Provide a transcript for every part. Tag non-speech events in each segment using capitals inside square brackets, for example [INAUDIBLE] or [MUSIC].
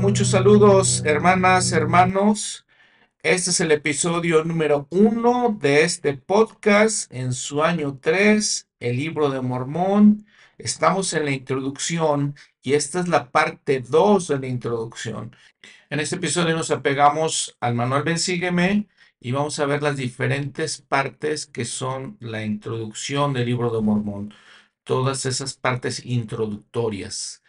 Muchos saludos, hermanas, hermanos. Este es el episodio número uno de este podcast en su año 3, el libro de Mormón. Estamos en la introducción y esta es la parte 2 de la introducción. En este episodio nos apegamos al manual Bensígueme y vamos a ver las diferentes partes que son la introducción del libro de Mormón. Todas esas partes introductorias.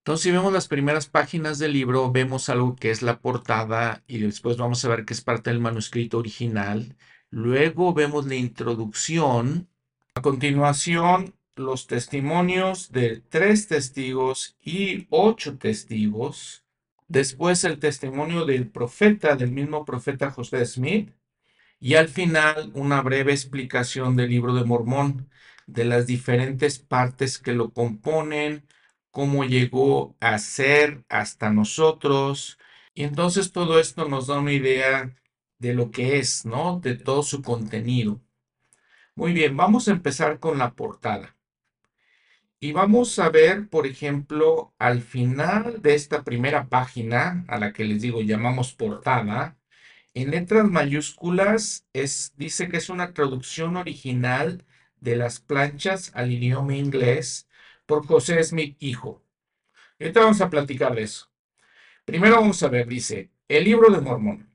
Entonces, si vemos las primeras páginas del libro, vemos algo que es la portada y después vamos a ver que es parte del manuscrito original. Luego vemos la introducción. A continuación, los testimonios de tres testigos y ocho testigos. Después el testimonio del profeta, del mismo profeta José Smith. Y al final una breve explicación del libro de Mormón, de las diferentes partes que lo componen, cómo llegó a ser hasta nosotros. Y entonces todo esto nos da una idea de lo que es, ¿no? De todo su contenido. Muy bien, vamos a empezar con la portada. Y vamos a ver, por ejemplo, al final de esta primera página, a la que les digo llamamos portada, en letras mayúsculas es, dice que es una traducción original de las planchas al idioma inglés por José Smith Hijo. Ahorita vamos a platicar de eso. Primero vamos a ver, dice, el libro de Mormón.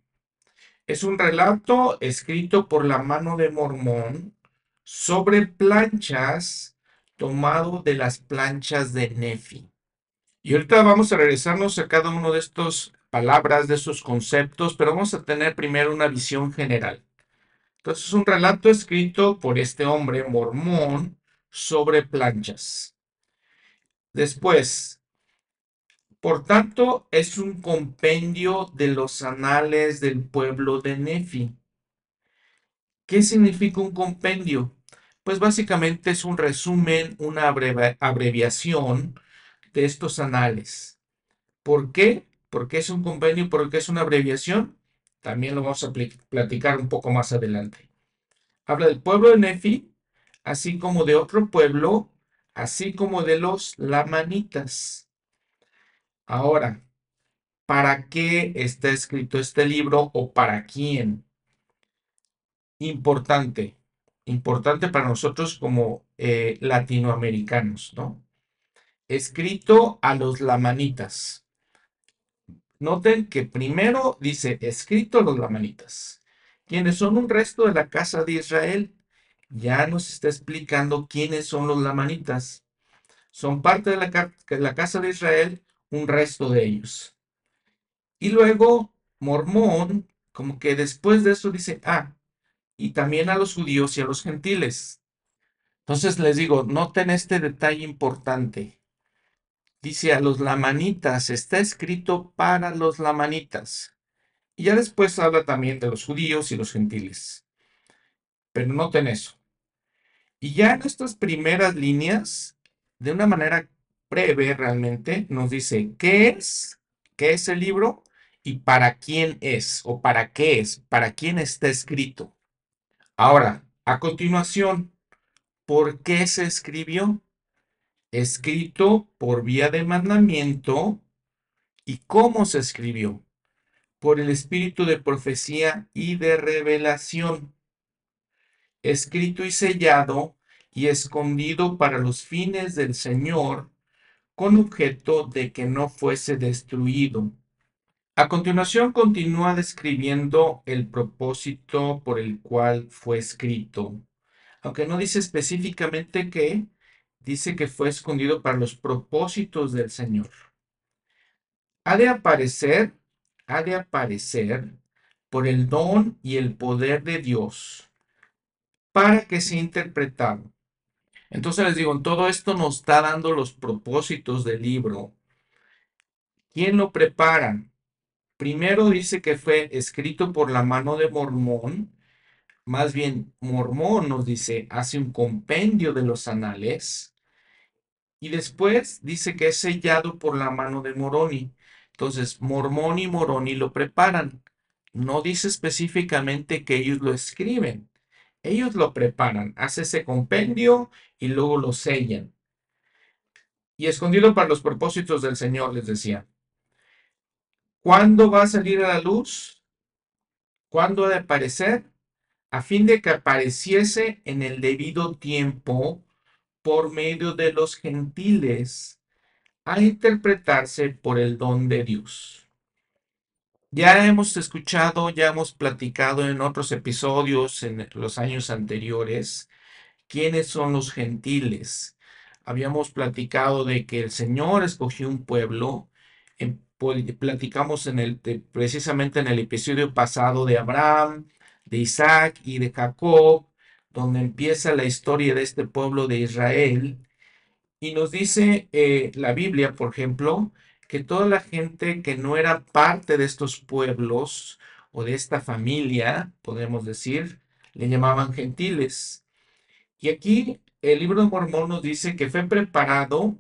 Es un relato escrito por la mano de Mormón sobre planchas tomado de las planchas de Nefi. Y ahorita vamos a regresarnos a cada uno de estos palabras, de esos conceptos, pero vamos a tener primero una visión general. Entonces, es un relato escrito por este hombre mormón sobre planchas. Después, por tanto, es un compendio de los anales del pueblo de Nefi. ¿Qué significa un compendio? Pues básicamente es un resumen, una abreviación de estos anales. ¿Por qué? ¿Por qué es un compendio? ¿Por qué es una abreviación? También lo vamos a platicar un poco más adelante. Habla del pueblo de Nefi, así como de otro pueblo así como de los lamanitas. Ahora, ¿para qué está escrito este libro o para quién? Importante, importante para nosotros como eh, latinoamericanos, ¿no? Escrito a los lamanitas. Noten que primero dice escrito a los lamanitas, quienes son un resto de la casa de Israel ya nos está explicando quiénes son los lamanitas. Son parte de la, casa de Israel, un resto de ellos. Y luego Mormón, como que después de eso dice, ah, y también a los judíos y a los gentiles. Entonces les digo, noten este detalle importante. Dice a los lamanitas, está escrito para los lamanitas. Y ya después habla también de los judíos y los gentiles. Pero noten eso. Y ya en estas primeras líneas, de una manera breve realmente, nos dice qué es, qué es el libro y para quién es o para qué es, para quién está escrito. Ahora, a continuación, ¿por qué se escribió? Escrito por vía de mandamiento. ¿Y cómo se escribió? Por el espíritu de profecía y de revelación escrito y sellado y escondido para los fines del Señor, con objeto de que no fuese destruido. A continuación continúa describiendo el propósito por el cual fue escrito, aunque no dice específicamente qué, dice que fue escondido para los propósitos del Señor. Ha de aparecer, ha de aparecer por el don y el poder de Dios para que sea interpretado. Entonces les digo, en todo esto nos está dando los propósitos del libro. ¿Quién lo prepara? Primero dice que fue escrito por la mano de Mormón. Más bien, Mormón nos dice, hace un compendio de los anales. Y después dice que es sellado por la mano de Moroni. Entonces, Mormón y Moroni lo preparan. No dice específicamente que ellos lo escriben. Ellos lo preparan, hace ese compendio y luego lo sellan. Y escondido para los propósitos del Señor, les decía. ¿Cuándo va a salir a la luz? ¿Cuándo ha de aparecer? A fin de que apareciese en el debido tiempo por medio de los gentiles, a interpretarse por el don de Dios. Ya hemos escuchado, ya hemos platicado en otros episodios en los años anteriores quiénes son los gentiles. Habíamos platicado de que el Señor escogió un pueblo. platicamos en el, precisamente en el episodio pasado de Abraham, de Isaac y de Jacob, donde empieza la historia de este pueblo de Israel. Y nos dice eh, la Biblia, por ejemplo, que toda la gente que no era parte de estos pueblos o de esta familia, podemos decir, le llamaban gentiles. Y aquí el libro de Mormón nos dice que fue preparado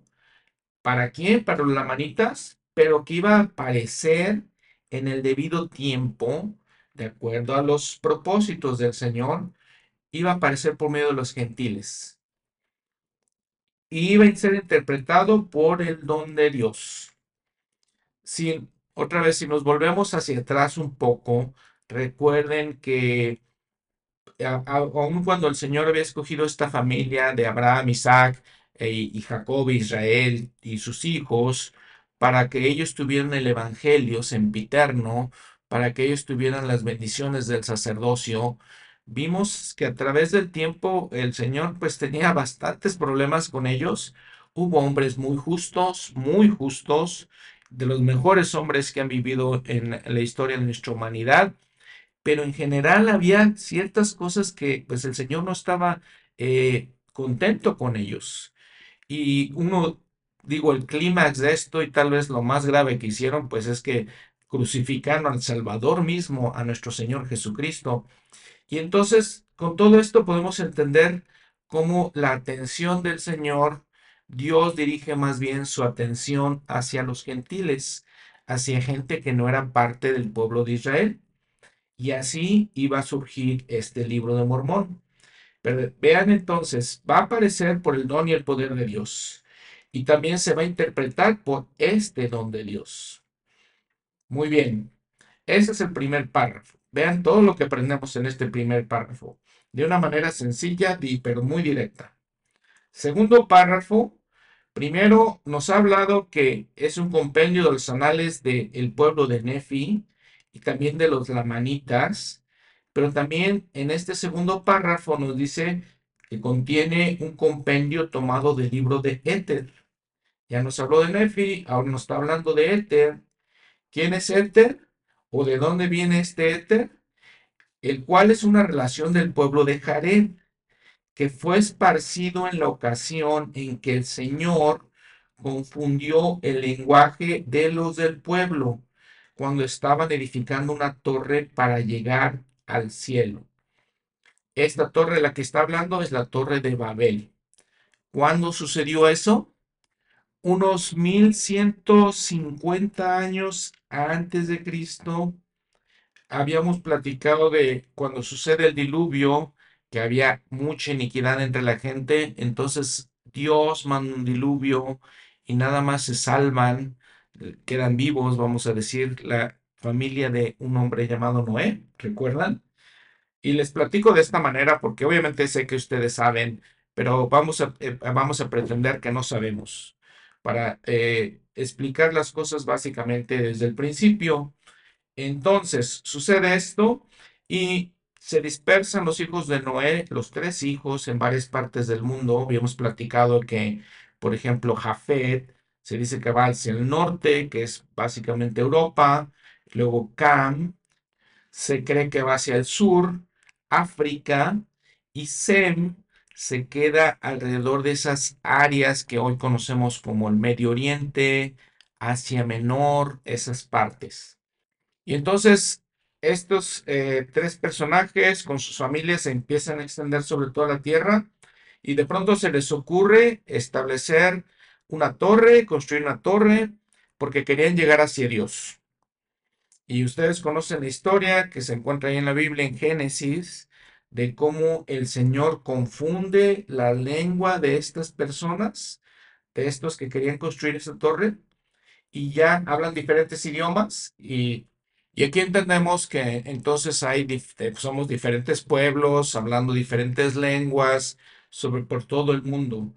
para quién, para los lamanitas, pero que iba a aparecer en el debido tiempo, de acuerdo a los propósitos del Señor, iba a aparecer por medio de los gentiles. Y iba a ser interpretado por el don de Dios si otra vez, si nos volvemos hacia atrás un poco, recuerden que aun cuando el Señor había escogido esta familia de Abraham, Isaac e, y Jacob, Israel y sus hijos, para que ellos tuvieran el Evangelio sempiterno, para que ellos tuvieran las bendiciones del sacerdocio, vimos que a través del tiempo el Señor pues tenía bastantes problemas con ellos. Hubo hombres muy justos, muy justos, de los mejores hombres que han vivido en la historia de nuestra humanidad, pero en general había ciertas cosas que pues el Señor no estaba eh, contento con ellos. Y uno, digo, el clímax de esto y tal vez lo más grave que hicieron, pues es que crucificaron al Salvador mismo, a nuestro Señor Jesucristo. Y entonces, con todo esto podemos entender cómo la atención del Señor Dios dirige más bien su atención hacia los gentiles, hacia gente que no era parte del pueblo de Israel. Y así iba a surgir este libro de Mormón. Pero vean entonces, va a aparecer por el don y el poder de Dios. Y también se va a interpretar por este don de Dios. Muy bien, ese es el primer párrafo. Vean todo lo que aprendemos en este primer párrafo, de una manera sencilla, pero muy directa. Segundo párrafo, primero nos ha hablado que es un compendio de los anales del pueblo de Nefi y también de los lamanitas, pero también en este segundo párrafo nos dice que contiene un compendio tomado del libro de Éter. Ya nos habló de Nefi, ahora nos está hablando de Éter. ¿Quién es Éter? ¿O de dónde viene este Éter? El cual es una relación del pueblo de Jared que fue esparcido en la ocasión en que el Señor confundió el lenguaje de los del pueblo cuando estaban edificando una torre para llegar al cielo. Esta torre de la que está hablando es la torre de Babel. ¿Cuándo sucedió eso? Unos 1150 años antes de Cristo. Habíamos platicado de cuando sucede el diluvio, que había mucha iniquidad entre la gente, entonces Dios manda un diluvio y nada más se salvan, eh, quedan vivos, vamos a decir, la familia de un hombre llamado Noé, ¿recuerdan? Y les platico de esta manera porque obviamente sé que ustedes saben, pero vamos a, eh, vamos a pretender que no sabemos para eh, explicar las cosas básicamente desde el principio. Entonces, sucede esto y se dispersan los hijos de Noé, los tres hijos, en varias partes del mundo. Habíamos platicado que, por ejemplo, Jafet se dice que va hacia el norte, que es básicamente Europa. Luego Cam se cree que va hacia el sur, África. Y Sem se queda alrededor de esas áreas que hoy conocemos como el Medio Oriente, Asia Menor, esas partes. Y entonces estos eh, tres personajes con sus familias se empiezan a extender sobre toda la tierra y de pronto se les ocurre establecer una torre, construir una torre, porque querían llegar hacia Dios. Y ustedes conocen la historia que se encuentra ahí en la Biblia, en Génesis, de cómo el Señor confunde la lengua de estas personas, de estos que querían construir esa torre, y ya hablan diferentes idiomas y, y aquí entendemos que entonces hay, eh, somos diferentes pueblos hablando diferentes lenguas sobre por todo el mundo.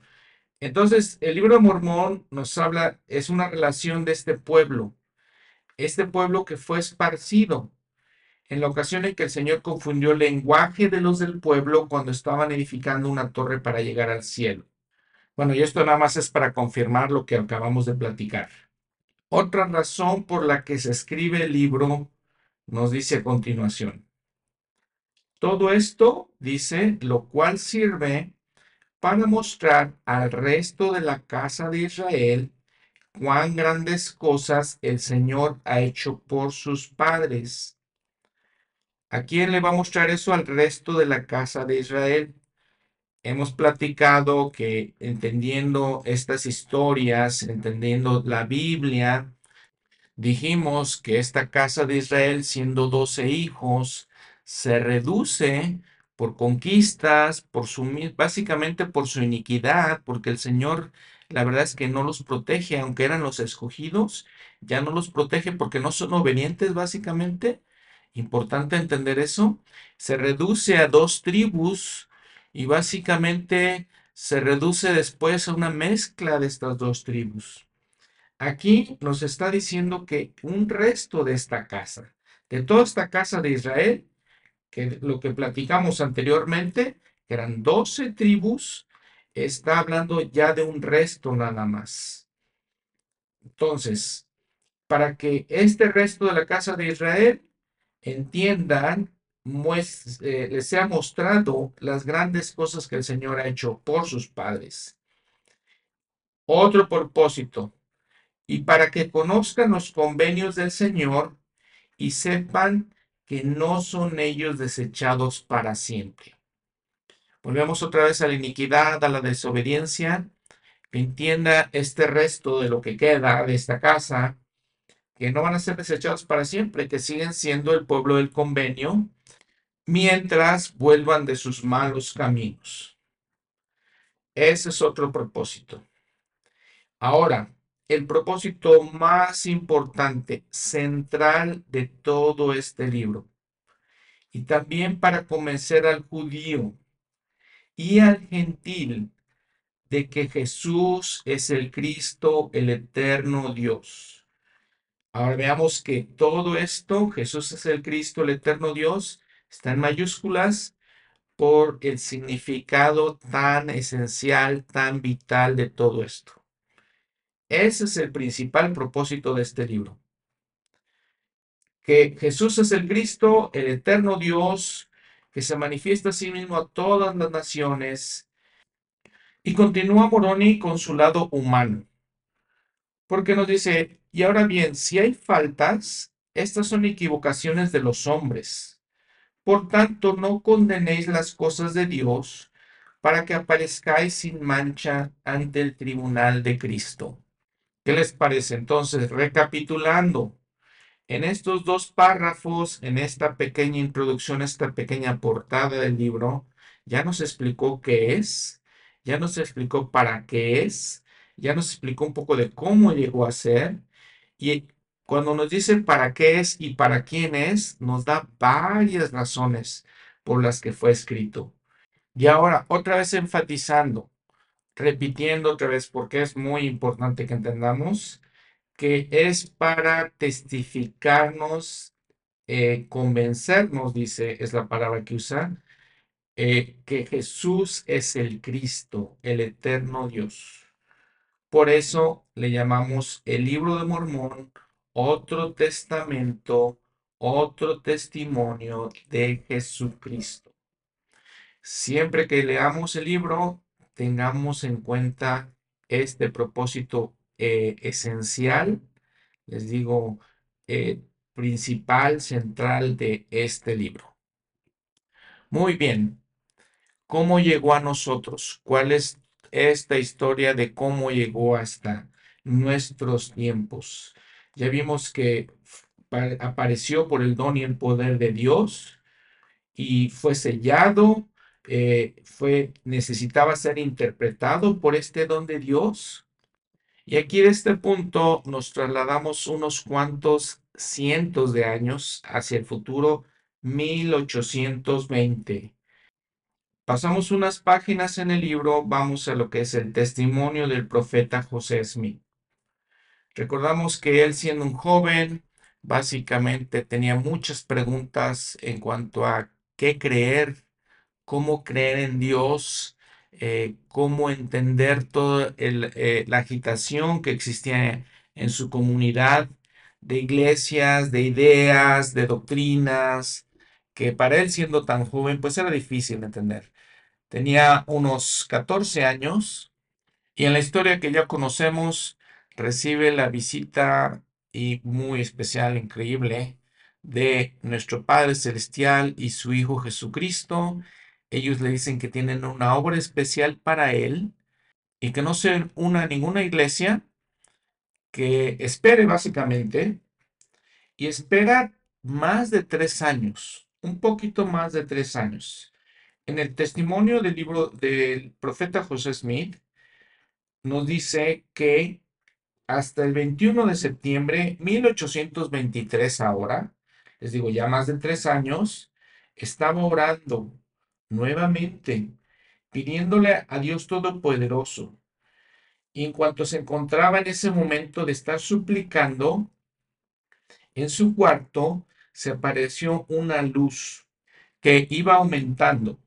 Entonces, el libro de Mormón nos habla, es una relación de este pueblo, este pueblo que fue esparcido en la ocasión en que el Señor confundió el lenguaje de los del pueblo cuando estaban edificando una torre para llegar al cielo. Bueno, y esto nada más es para confirmar lo que acabamos de platicar. Otra razón por la que se escribe el libro nos dice a continuación. Todo esto, dice, lo cual sirve para mostrar al resto de la casa de Israel cuán grandes cosas el Señor ha hecho por sus padres. ¿A quién le va a mostrar eso al resto de la casa de Israel? Hemos platicado que entendiendo estas historias, entendiendo la Biblia, dijimos que esta casa de Israel, siendo doce hijos, se reduce por conquistas, por su, básicamente por su iniquidad, porque el Señor, la verdad es que no los protege, aunque eran los escogidos, ya no los protege porque no son obedientes, básicamente. Importante entender eso. Se reduce a dos tribus y básicamente se reduce después a una mezcla de estas dos tribus. Aquí nos está diciendo que un resto de esta casa, de toda esta casa de Israel, que lo que platicamos anteriormente, que eran 12 tribus, está hablando ya de un resto nada más. Entonces, para que este resto de la casa de Israel entiendan eh, les ha mostrado las grandes cosas que el Señor ha hecho por sus padres. Otro propósito, y para que conozcan los convenios del Señor y sepan que no son ellos desechados para siempre. Volvemos otra vez a la iniquidad, a la desobediencia. Que entienda este resto de lo que queda de esta casa, que no van a ser desechados para siempre, que siguen siendo el pueblo del convenio, mientras vuelvan de sus malos caminos. Ese es otro propósito. Ahora, el propósito más importante, central de todo este libro, y también para convencer al judío y al gentil de que Jesús es el Cristo, el eterno Dios. Ahora veamos que todo esto, Jesús es el Cristo, el eterno Dios, está en mayúsculas por el significado tan esencial, tan vital de todo esto. Ese es el principal propósito de este libro. Que Jesús es el Cristo, el eterno Dios, que se manifiesta a sí mismo a todas las naciones. Y continúa Moroni con su lado humano. Porque nos dice, y ahora bien, si hay faltas, estas son equivocaciones de los hombres por tanto, no condenéis las cosas de Dios para que aparezcáis sin mancha ante el tribunal de Cristo. ¿Qué les parece? Entonces, recapitulando, en estos dos párrafos, en esta pequeña introducción, esta pequeña portada del libro, ya nos explicó qué es, ya nos explicó para qué es, ya nos explicó un poco de cómo llegó a ser y cuando nos dice para qué es y para quién es, nos da varias razones por las que fue escrito. Y ahora, otra vez enfatizando, repitiendo otra vez, porque es muy importante que entendamos que es para testificarnos, eh, convencernos, dice, es la palabra que usa, eh, que Jesús es el Cristo, el eterno Dios. Por eso le llamamos el libro de Mormón otro testamento, otro testimonio de Jesucristo. Siempre que leamos el libro, tengamos en cuenta este propósito eh, esencial, les digo, eh, principal, central de este libro. Muy bien, ¿cómo llegó a nosotros? ¿Cuál es esta historia de cómo llegó hasta nuestros tiempos? Ya vimos que apareció por el don y el poder de Dios y fue sellado, eh, fue, necesitaba ser interpretado por este don de Dios. Y aquí de este punto nos trasladamos unos cuantos cientos de años hacia el futuro 1820. Pasamos unas páginas en el libro, vamos a lo que es el testimonio del profeta José Smith. Recordamos que él siendo un joven, básicamente tenía muchas preguntas en cuanto a qué creer, cómo creer en Dios, eh, cómo entender toda eh, la agitación que existía en su comunidad de iglesias, de ideas, de doctrinas, que para él siendo tan joven, pues era difícil de entender. Tenía unos 14 años y en la historia que ya conocemos recibe la visita y muy especial, increíble, de nuestro Padre Celestial y su Hijo Jesucristo. Ellos le dicen que tienen una obra especial para él y que no se una ninguna iglesia, que espere básicamente y espera más de tres años, un poquito más de tres años. En el testimonio del libro del profeta José Smith, nos dice que hasta el 21 de septiembre 1823 ahora, les digo ya más de tres años, estaba orando nuevamente, pidiéndole a Dios Todopoderoso. Y en cuanto se encontraba en ese momento de estar suplicando, en su cuarto se apareció una luz que iba aumentando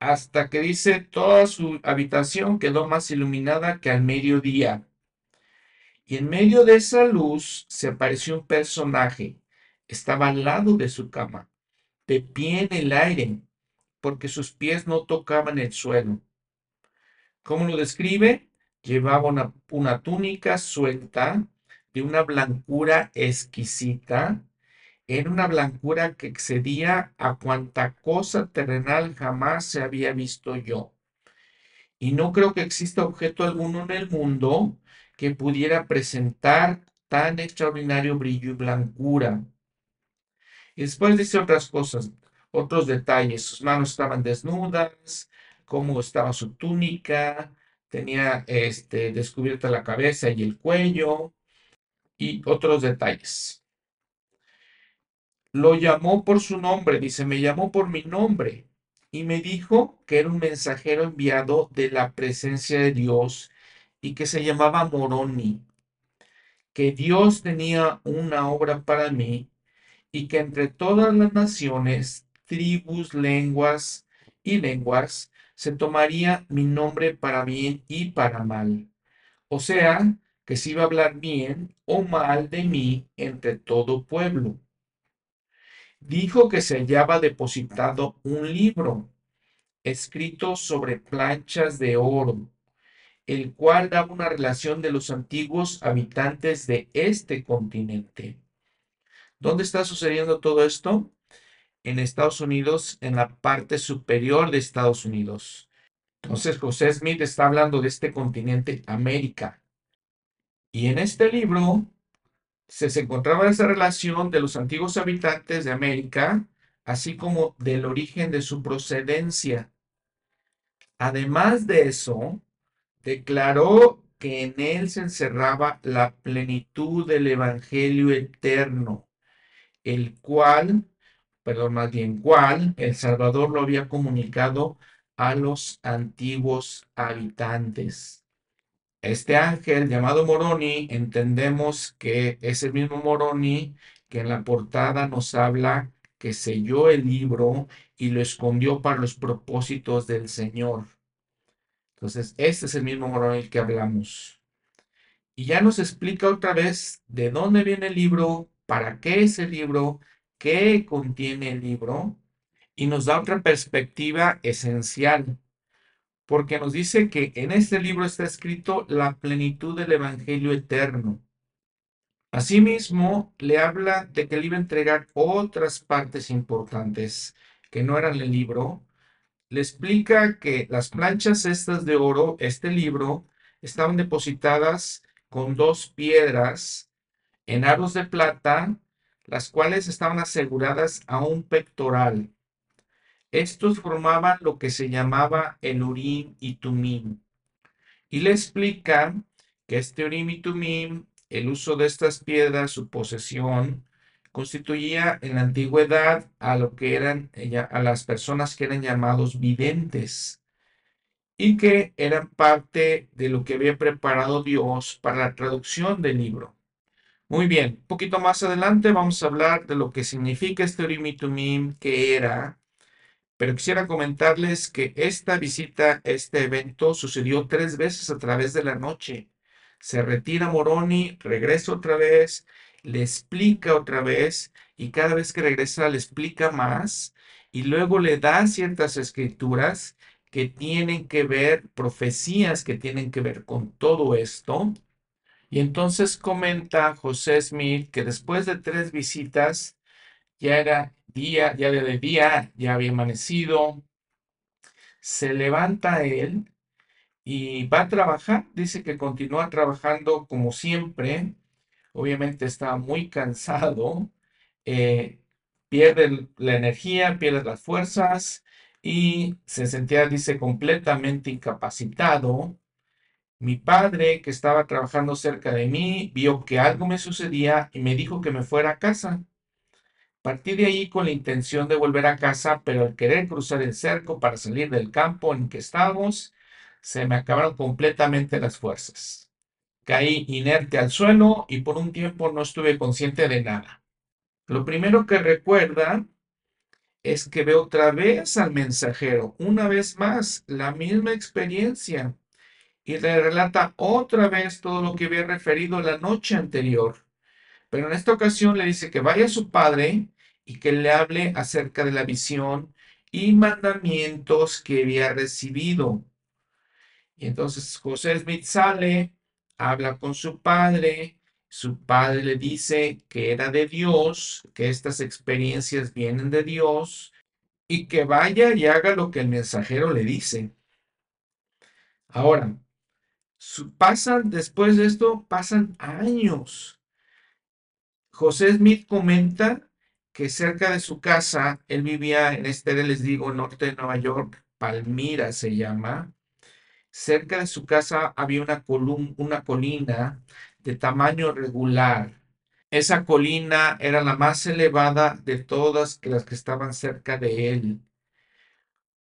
hasta que dice toda su habitación quedó más iluminada que al mediodía. Y en medio de esa luz se apareció un personaje. Estaba al lado de su cama, de pie en el aire, porque sus pies no tocaban el suelo. ¿Cómo lo describe? Llevaba una, túnica suelta de una blancura exquisita. Era una blancura que excedía a cuanta cosa terrenal jamás se había visto yo. Y no creo que exista objeto alguno en el mundo que pudiera presentar tan extraordinario brillo y blancura. Y después dice otras cosas, otros detalles. Sus manos estaban desnudas, cómo estaba su túnica, tenía este, descubierta la cabeza y el cuello y otros detalles. Lo llamó por su nombre, dice, me llamó por mi nombre y me dijo que era un mensajero enviado de la presencia de Dios y que se llamaba Moroni, que Dios tenía una obra para mí y que entre todas las naciones, tribus, lenguas y lenguas, se tomaría mi nombre para bien y para mal. O sea, que se iba a hablar bien o mal de mí entre todo pueblo. Dijo que se hallaba depositado un libro escrito sobre planchas de oro el cual daba una relación de los antiguos habitantes de este continente. ¿Dónde está sucediendo todo esto? En Estados Unidos, en la parte superior de Estados Unidos. Entonces José Smith está hablando de este continente América. Y en este libro se, se encontraba esa relación de los antiguos habitantes de América, así como del origen de su procedencia. Además de eso, declaró que en él se encerraba la plenitud del Evangelio eterno, el cual, perdón, más bien cual, el Salvador lo había comunicado a los antiguos habitantes. Este ángel llamado Moroni, entendemos que es el mismo Moroni que en la portada nos habla que selló el libro y lo escondió para los propósitos del Señor. Entonces, este es el mismo Moroni que hablamos. Y ya nos explica otra vez de dónde viene el libro, para qué es el libro, qué contiene el libro, y nos da otra perspectiva esencial, porque nos dice que en este libro está escrito la plenitud del Evangelio eterno. Asimismo, le habla de que le iba a entregar otras partes importantes que no eran el libro, le explica que las planchas estas de oro, este libro, estaban depositadas con dos piedras en aros de plata, las cuales estaban aseguradas a un pectoral. Estos formaban lo que se llamaba el Urim y Tumim. Y le explica que este Urim y Tumim, el uso de estas piedras, su posesión, constituía en la antigüedad a lo que eran a las personas que eran llamados videntes y que eran parte de lo que había preparado Dios para la traducción del libro. Muy bien, un poquito más adelante vamos a hablar de lo que significa este Urim y Tumim, qué era, pero quisiera comentarles que esta visita, este evento sucedió tres veces a través de la noche. Se retira Moroni, regresa otra vez, le explica otra vez y cada vez que regresa le explica más y luego le da ciertas escrituras que tienen que ver, profecías que tienen que ver con todo esto. Y entonces comenta José Smith que después de tres visitas, ya era día, ya de día, ya había amanecido, se levanta él y va a trabajar. Dice que continúa trabajando como siempre. Obviamente está muy cansado, eh, pierde la energía, pierde las fuerzas y se sentía, dice, completamente incapacitado. Mi padre, que estaba trabajando cerca de mí, vio que algo me sucedía y me dijo que me fuera a casa. Partí de ahí con la intención de volver a casa, pero al querer cruzar el cerco para salir del campo en que estábamos, se me acabaron completamente las fuerzas. Caí inerte al suelo y por un tiempo no estuve consciente de nada. Lo primero que recuerda es que ve otra vez al mensajero, una vez más, la misma experiencia, y le relata otra vez todo lo que había referido la noche anterior. Pero en esta ocasión le dice que vaya a su padre y que le hable acerca de la visión y mandamientos que había recibido. Y entonces José Smith sale, habla con su padre, su padre le dice que era de Dios, que estas experiencias vienen de Dios y que vaya y haga lo que el mensajero le dice. Ahora, pasan, después de esto, pasan años. José Smith comenta que cerca de su casa, él vivía en este, les digo, norte de Nueva York, Palmira se llama. Cerca de su casa había una, una colina de tamaño regular. Esa colina era la más elevada de todas las que estaban cerca de él.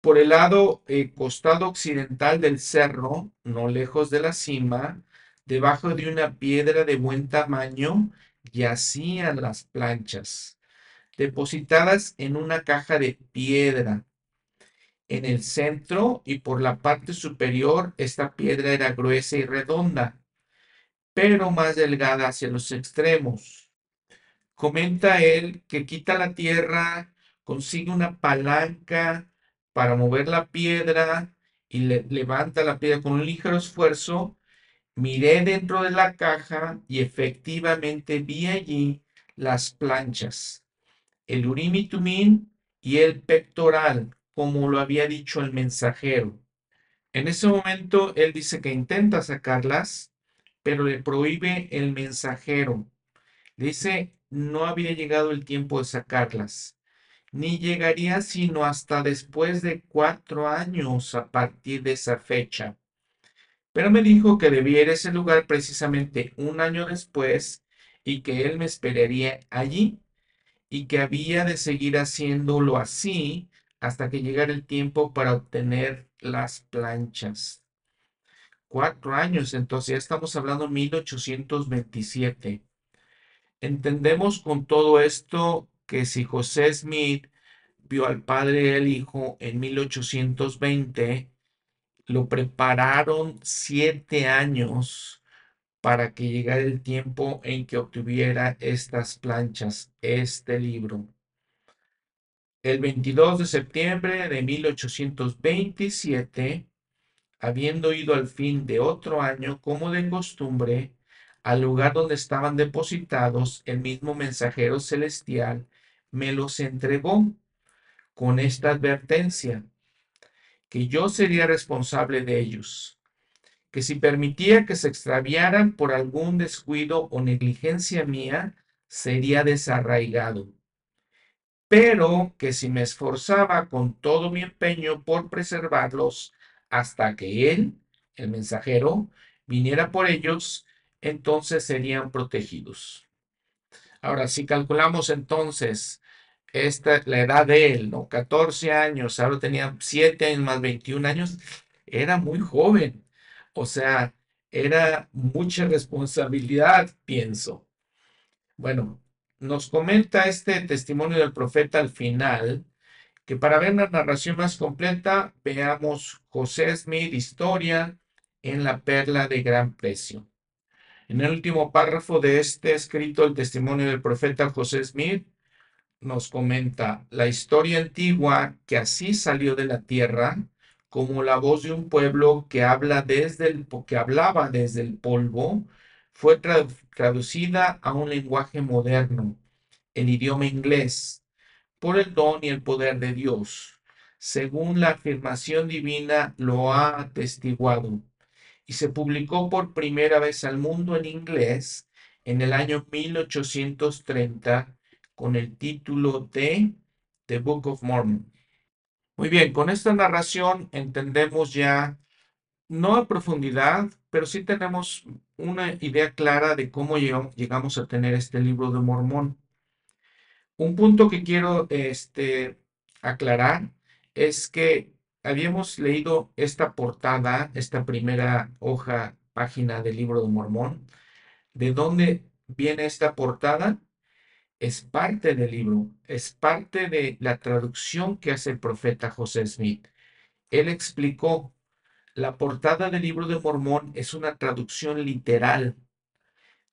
Por el lado eh, costado occidental del cerro, no lejos de la cima, debajo de una piedra de buen tamaño, yacían las planchas depositadas en una caja de piedra. En el centro y por la parte superior, esta piedra era gruesa y redonda, pero más delgada hacia los extremos. Comenta él que quita la tierra, consigue una palanca para mover la piedra y levanta la piedra con un ligero esfuerzo. Miré dentro de la caja y efectivamente vi allí las planchas el Urim y y el pectoral, como lo había dicho el mensajero. En ese momento él dice que intenta sacarlas, pero le prohíbe el mensajero. Dice, no había llegado el tiempo de sacarlas, ni llegaría sino hasta después de cuatro años a partir de esa fecha. Pero me dijo que debía ir a ese lugar precisamente un año después y que él me esperaría allí y que había de seguir haciéndolo así hasta que llegara el tiempo para obtener las planchas. Cuatro años, entonces ya estamos hablando de 1827. Entendemos con todo esto que si José Smith vio al padre al hijo en 1820, lo prepararon siete años para que llegara el tiempo en que obtuviera estas planchas, este libro. El 22 de septiembre de 1827, habiendo ido al fin de otro año, como de costumbre, al lugar donde estaban depositados, el mismo mensajero celestial me los entregó con esta advertencia, que yo sería responsable de ellos que si permitía que se extraviaran por algún descuido o negligencia mía, sería desarraigado. Pero que si me esforzaba con todo mi empeño por preservarlos hasta que él, el mensajero, viniera por ellos, entonces serían protegidos. Ahora, si calculamos entonces esta, la edad de él, ¿no? 14 años, ahora tenía 7 años más 21 años, era muy joven. O sea, era mucha responsabilidad, pienso. Bueno, nos comenta este testimonio del profeta al final, que para ver la narración más completa, veamos José Smith, historia en la perla de gran precio. En el último párrafo de este escrito, el testimonio del profeta José Smith nos comenta la historia antigua que así salió de la tierra, como la voz de un pueblo que habla desde el que hablaba desde el polvo, fue traducida a un lenguaje moderno, el idioma inglés, por el don y el poder de Dios, según la afirmación divina lo ha atestiguado y se publicó por primera vez al mundo en inglés en el año 1830 con el título de The Book of Mormon. Muy bien, con esta narración entendemos ya, no a profundidad, pero sí tenemos una idea clara de cómo llegamos a tener este libro de Mormón. Un punto que quiero este, aclarar es que habíamos leído esta portada, esta primera hoja, página del libro de Mormón. ¿De dónde viene esta portada? Es parte del libro, es parte de la traducción que hace el profeta José Smith. Él explicó, la portada del libro de Mormón es una traducción literal,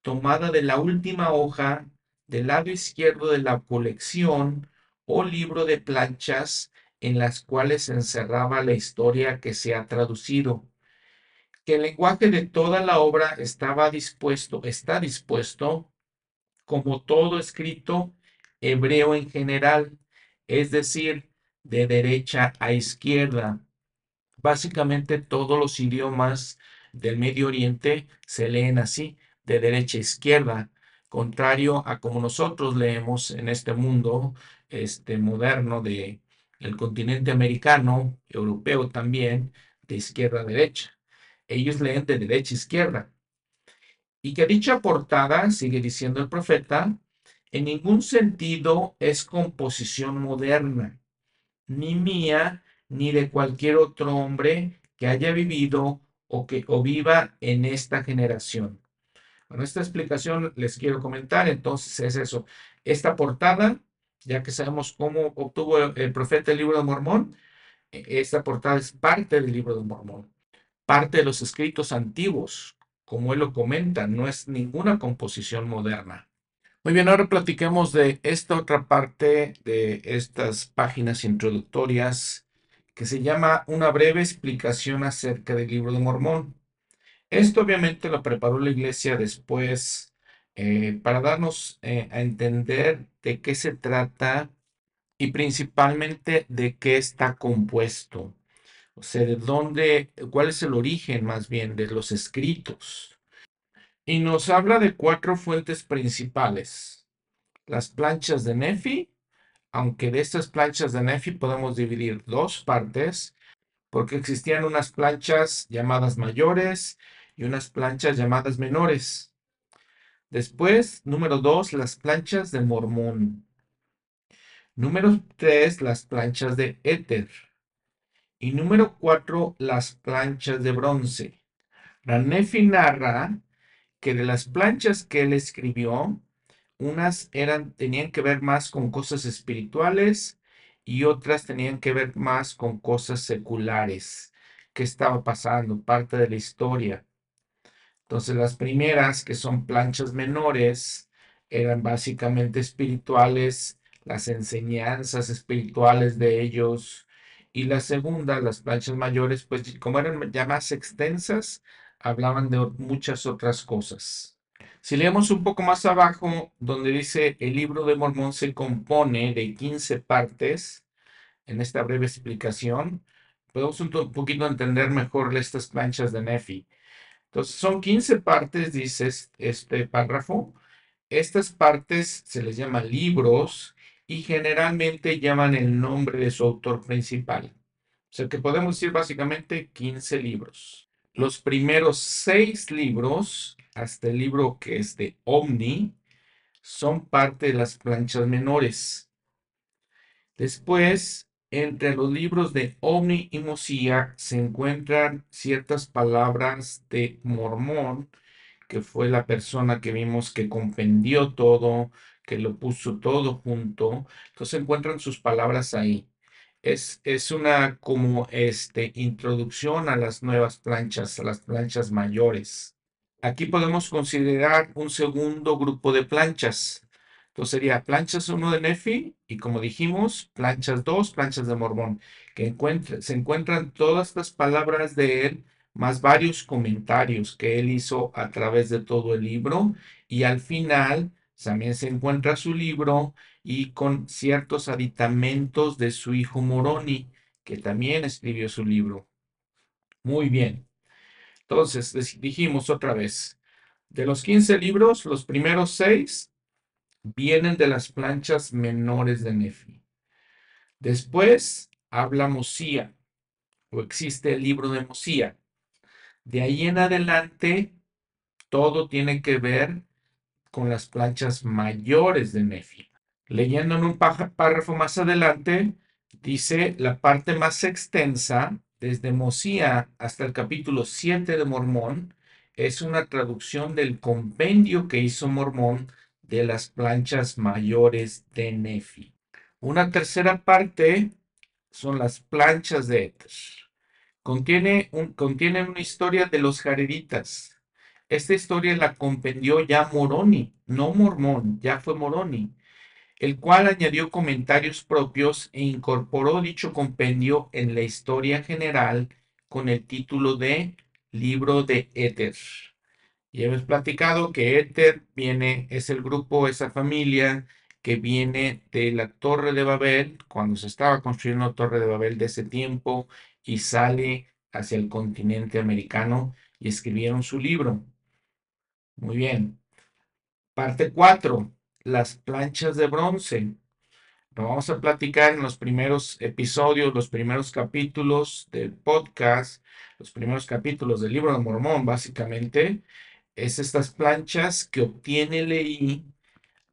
tomada de la última hoja del lado izquierdo de la colección o libro de planchas en las cuales se encerraba la historia que se ha traducido, que el lenguaje de toda la obra estaba dispuesto, está dispuesto, como todo escrito hebreo en general, es decir, de derecha a izquierda. Básicamente todos los idiomas del Medio Oriente se leen así, de derecha a izquierda, contrario a como nosotros leemos en este mundo este moderno de el continente americano, europeo también, de izquierda a derecha. Ellos leen de derecha a izquierda. Y que dicha portada, sigue diciendo el profeta, en ningún sentido es composición moderna, ni mía, ni de cualquier otro hombre que haya vivido o que o viva en esta generación. Bueno, esta explicación les quiero comentar, entonces es eso. Esta portada ya que sabemos cómo obtuvo el profeta el libro de Mormón, e, esta portada es parte del libro de Mormón, parte de los escritos antiguos, como él lo comenta, no es ninguna composición moderna. Muy bien, ahora platiquemos de esta otra parte de estas páginas introductorias que se llama Una breve explicación acerca del libro de Mormón. Esto obviamente lo preparó la iglesia después eh, para darnos eh, a entender de qué se trata y principalmente de qué está compuesto. O sea, de dónde, cuál es el origen más bien de los escritos. Y nos habla de cuatro fuentes principales. Las planchas de Nefi, aunque de estas planchas de Nefi podemos dividir dos partes, porque existían unas planchas llamadas mayores y unas planchas llamadas menores. Después, número dos, las planchas de Mormón. Número tres, las planchas de éter. Y número cuatro, las planchas de bronce. Ranefi narra que de las planchas que él escribió, unas eran, tenían que ver más con cosas espirituales y otras tenían que ver más con cosas seculares. ¿Qué estaba pasando? Parte de la historia. Entonces las primeras, que son planchas menores, eran básicamente espirituales, las enseñanzas espirituales de ellos. Y la segunda, las planchas mayores, pues como eran ya más extensas, hablaban de muchas otras cosas. Si leemos un poco más abajo, donde dice el libro de Mormón se compone de 15 partes, en esta breve explicación, podemos un poquito entender mejor estas planchas de Nefi. Entonces, son 15 partes, dice este párrafo. Estas partes se les llama libros y generalmente llaman el nombre de su autor principal. O sea que podemos decir básicamente 15 libros. los primeros seis libros, hasta el libro que es de Omni, son parte de las planchas menores. Después, entre los libros de Omni y Mosía se encuentran ciertas palabras de Mormón, que fue la persona que vimos que compendió todo, que lo puso todo junto. Entonces encuentran sus palabras ahí. Es, es, una como este, introducción a las nuevas planchas, a las planchas mayores. Aquí podemos considerar un segundo grupo de planchas. Entonces sería planchas 1 de Nefi y como dijimos, planchas 2, planchas de Mormón, que se encuentran todas las palabras de él, más varios comentarios que él hizo a través de todo el libro y al final también se encuentra su libro y con ciertos aditamentos de su hijo Moroni, que también escribió su libro. Muy bien. Entonces, dijimos otra vez, de los 15 libros, los primeros seis vienen de las planchas menores de Nefi. Después habla Mosía, o existe el libro de Mosía. De ahí en adelante, todo tiene que ver con las planchas mayores de Nefi. Leyendo en un párrafo más adelante, dice la parte más extensa, desde Mosía hasta el capítulo 7 de Mormón, es una traducción del compendio que hizo Mormón de las planchas mayores de Nefi. Una tercera parte son las planchas de Éter. Contiene un, contienen una historia de los jareditas, esta historia la compendió ya Moroni, no Mormón, ya fue Moroni, el cual añadió comentarios propios e incorporó dicho compendio en la historia general con el título de Libro de Éter. Y hemos platicado que Éter viene, es el grupo, esa familia que viene de la Torre de Babel, cuando se estaba construyendo la Torre de Babel de ese tiempo, y sale hacia el continente americano y escribieron su libro. Muy bien. Parte 4. Las planchas de bronce. Lo vamos a platicar en los primeros episodios, los primeros capítulos del podcast, los primeros capítulos del libro de Mormón, básicamente. Es estas planchas que obtiene Leí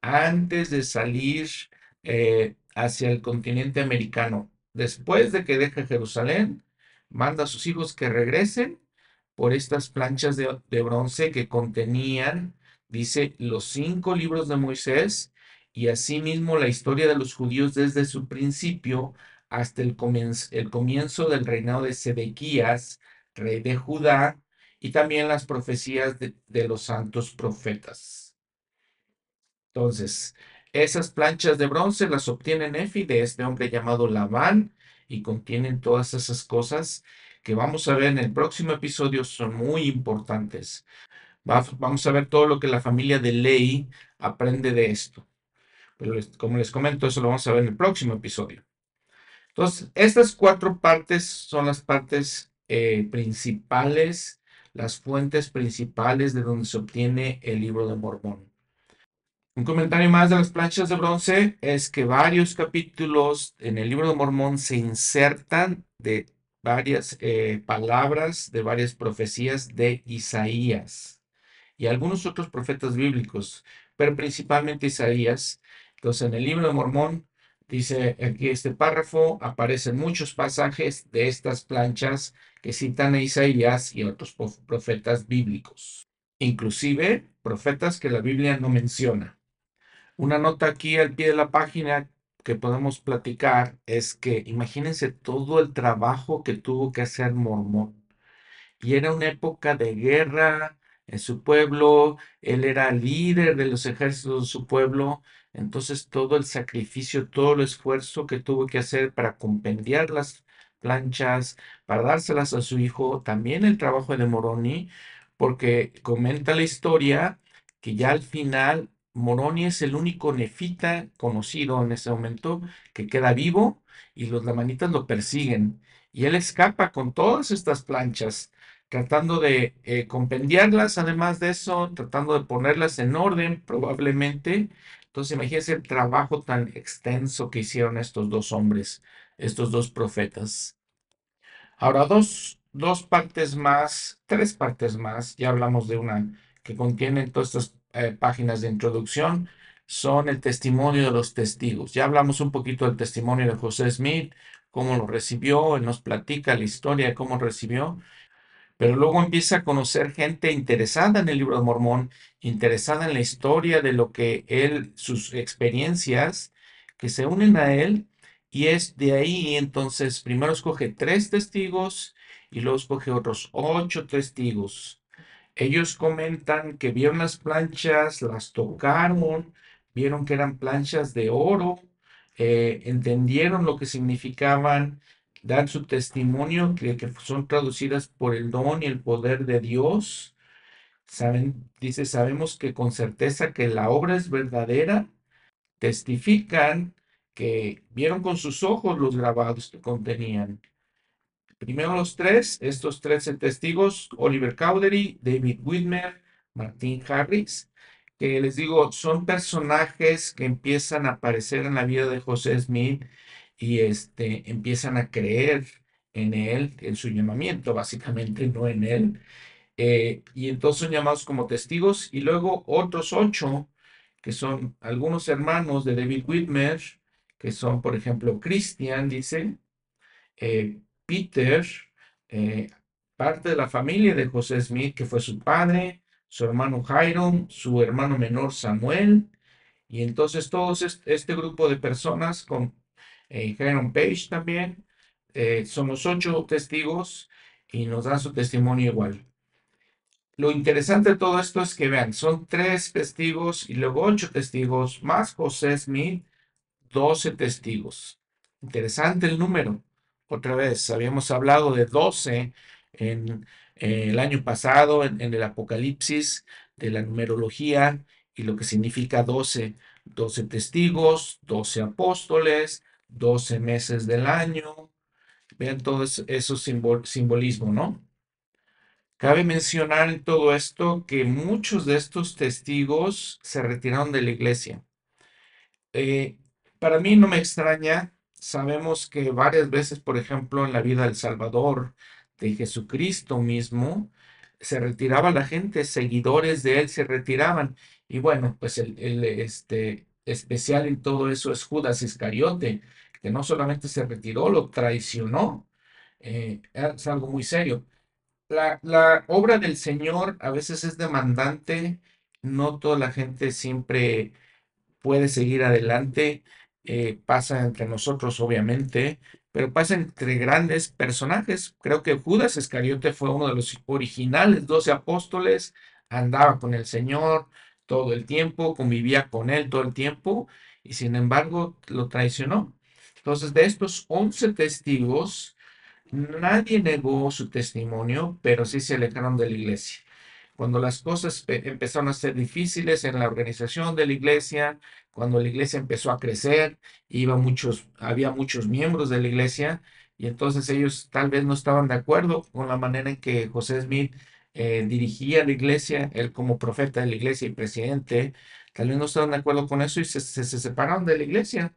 antes de salir eh, hacia el continente americano. Después de que deje Jerusalén, manda a sus hijos que regresen por estas planchas de, bronce que contenían, dice, los cinco libros de Moisés y asimismo la historia de los judíos desde su principio hasta el comienzo, el comienzo del reinado de Sedequías, rey de Judá, y también las profecías de, de los santos profetas. Entonces, esas planchas de bronce las obtiene Nefi de este hombre llamado Labán y contienen todas esas cosas que vamos a ver en el próximo episodio son muy importantes. Vamos a ver todo lo que la familia de Ley aprende de esto. Pero como les comento, eso lo vamos a ver en el próximo episodio. Entonces, estas cuatro partes son las partes eh, principales, las fuentes principales de donde se obtiene el libro de Mormón. Un comentario más de las planchas de bronce es que varios capítulos en el libro de Mormón se insertan de varias eh, palabras de varias profecías de Isaías y algunos otros profetas bíblicos, pero principalmente Isaías. Entonces, en el libro de Mormón, dice aquí este párrafo, aparecen muchos pasajes de estas planchas que citan a Isaías y otros profetas bíblicos, inclusive profetas que la Biblia no menciona. Una nota aquí al pie de la página que podemos platicar es que imagínense todo el trabajo que tuvo que hacer Mormón. Y era una época de guerra en su pueblo, él era líder de los ejércitos de su pueblo, entonces todo el sacrificio, todo el esfuerzo que tuvo que hacer para compendiar las planchas, para dárselas a su hijo, también el trabajo de Moroni, porque comenta la historia que ya al final Moroni es el único nefita conocido en ese momento que queda vivo y los lamanitas lo persiguen. Y él escapa con todas estas planchas, tratando de eh, compendiarlas, además de eso, tratando de ponerlas en orden probablemente. Entonces imagínense el trabajo tan extenso que hicieron estos dos hombres, estos dos profetas. Ahora, dos dos partes más, tres partes más, ya hablamos de una que contiene todas estas eh, páginas de introducción, son el testimonio de los testigos. Ya hablamos un poquito del testimonio de José Smith, cómo lo recibió, él nos platica la historia de cómo recibió, pero luego empieza a conocer gente interesada en el libro de Mormón, interesada en la historia de lo que él, sus experiencias, que se unen a él, y es de ahí entonces, primero escoge tres testigos y luego escoge otros ocho testigos. Ellos comentan que vieron las planchas, las tocaron, vieron que eran planchas de oro, eh, entendieron lo que significaban dan su testimonio que, que son traducidas por el don y el poder de Dios. Saben, dice, sabemos que con certeza que la obra es verdadera. Testifican que vieron con sus ojos los grabados que contenían. Primero los tres, estos tres testigos, Oliver Cowdery, David Whitmer, Martin Harris, que les digo, son personajes que empiezan a aparecer en la vida de José Smith y este, empiezan a creer en él, en su llamamiento, básicamente, no en él. Eh, y entonces son llamados como testigos y luego otros ocho, que son algunos hermanos de David Whitmer, que son, por ejemplo, Christian, dice, eh, Peter, eh, parte de la familia de José Smith, que fue su padre, su hermano Hiram, su hermano menor Samuel, y entonces todos este grupo de personas con eh, Page también. Eh, somos ocho testigos y nos dan su testimonio igual. Lo interesante de todo esto es que vean, son tres testigos y luego ocho testigos, más José Smith, doce testigos. Interesante el número. Otra vez, habíamos hablado de doce en eh, el año pasado, en, en, el Apocalipsis, de la numerología y lo que significa doce. Doce testigos, doce apóstoles, 12 meses del año. Vean todo eso, simbolismo, ¿no? Cabe mencionar en todo esto que muchos de estos testigos se retiraron de la iglesia. Eh, para mí no me extraña, sabemos que varias veces, por ejemplo, en la vida del Salvador, de Jesucristo mismo, se retiraba la gente, seguidores de él se retiraban. Y bueno, pues el, este, especial en todo eso es Judas Iscariote, que no solamente se retiró, lo traicionó. Eh, es algo muy serio. La, la, obra del Señor a veces es demandante, no toda la gente siempre puede seguir adelante, eh, pasa entre nosotros obviamente, pero pasa entre grandes personajes. Creo que Judas Iscariote fue uno de los originales doce apóstoles, andaba con el Señor todo el tiempo, convivía con él todo el tiempo y sin embargo lo traicionó. Entonces, de estos 11 testigos, nadie negó su testimonio, pero sí se alejaron de la iglesia. Cuando las cosas empezaron a ser difíciles en la organización de la iglesia, cuando la iglesia empezó a crecer, iba muchos, había muchos miembros de la iglesia, y entonces ellos tal vez no estaban de acuerdo con la manera en que José Smith eh, dirigía la iglesia, él como profeta de la iglesia y presidente, tal vez no estaban de acuerdo con eso y se separaron de la iglesia.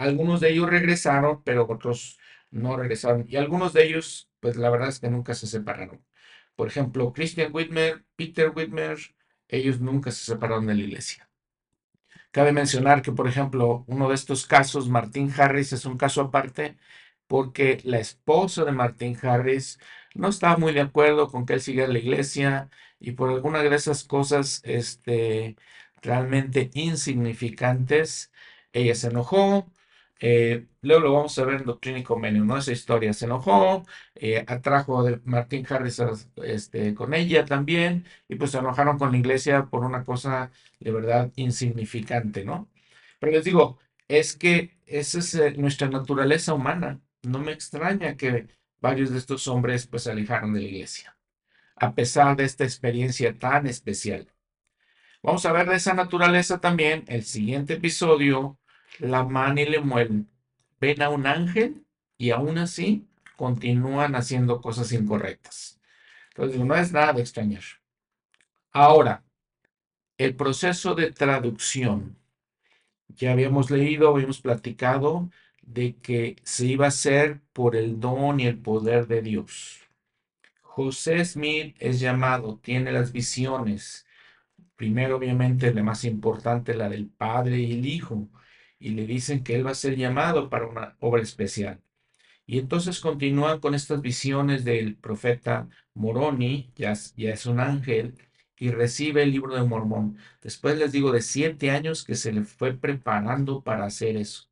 Algunos de ellos regresaron, pero otros no regresaron. Y algunos de ellos, pues la verdad es que nunca se separaron. Por ejemplo, Christian Whitmer, Peter Whitmer, ellos nunca se separaron de la iglesia. Cabe mencionar que, por ejemplo, uno de estos casos, Martín Harris, es un caso aparte porque la esposa de Martín Harris no estaba muy de acuerdo con que él siguiera la iglesia y por alguna de esas cosas este, realmente insignificantes, ella se enojó, eh, luego lo vamos a ver en Doctrina y ¿no? Esa historia se enojó, eh, atrajo a Martín Harris este, con ella también, y pues se enojaron con la iglesia por una cosa de verdad insignificante, ¿no? Pero les digo, es que esa es eh, nuestra naturaleza humana. No me extraña que varios de estos hombres pues se alejaron de la iglesia, a pesar de esta experiencia tan especial. Vamos a ver de esa naturaleza también el siguiente episodio la mano y le mueven. Ven a un ángel y aún así continúan haciendo cosas incorrectas. Entonces, no es nada de extrañar. Ahora, el proceso de traducción. Ya habíamos leído, habíamos platicado de que se iba a hacer por el don y el poder de Dios. José Smith es llamado, tiene las visiones. Primero, obviamente, la más importante, la del Padre y el Hijo. Y le dicen que él va a ser llamado para una obra especial. Y entonces continúan con estas visiones del profeta Moroni, ya, ya es un ángel, y recibe el libro de Mormón. Después les digo de siete años que se le fue preparando para hacer eso.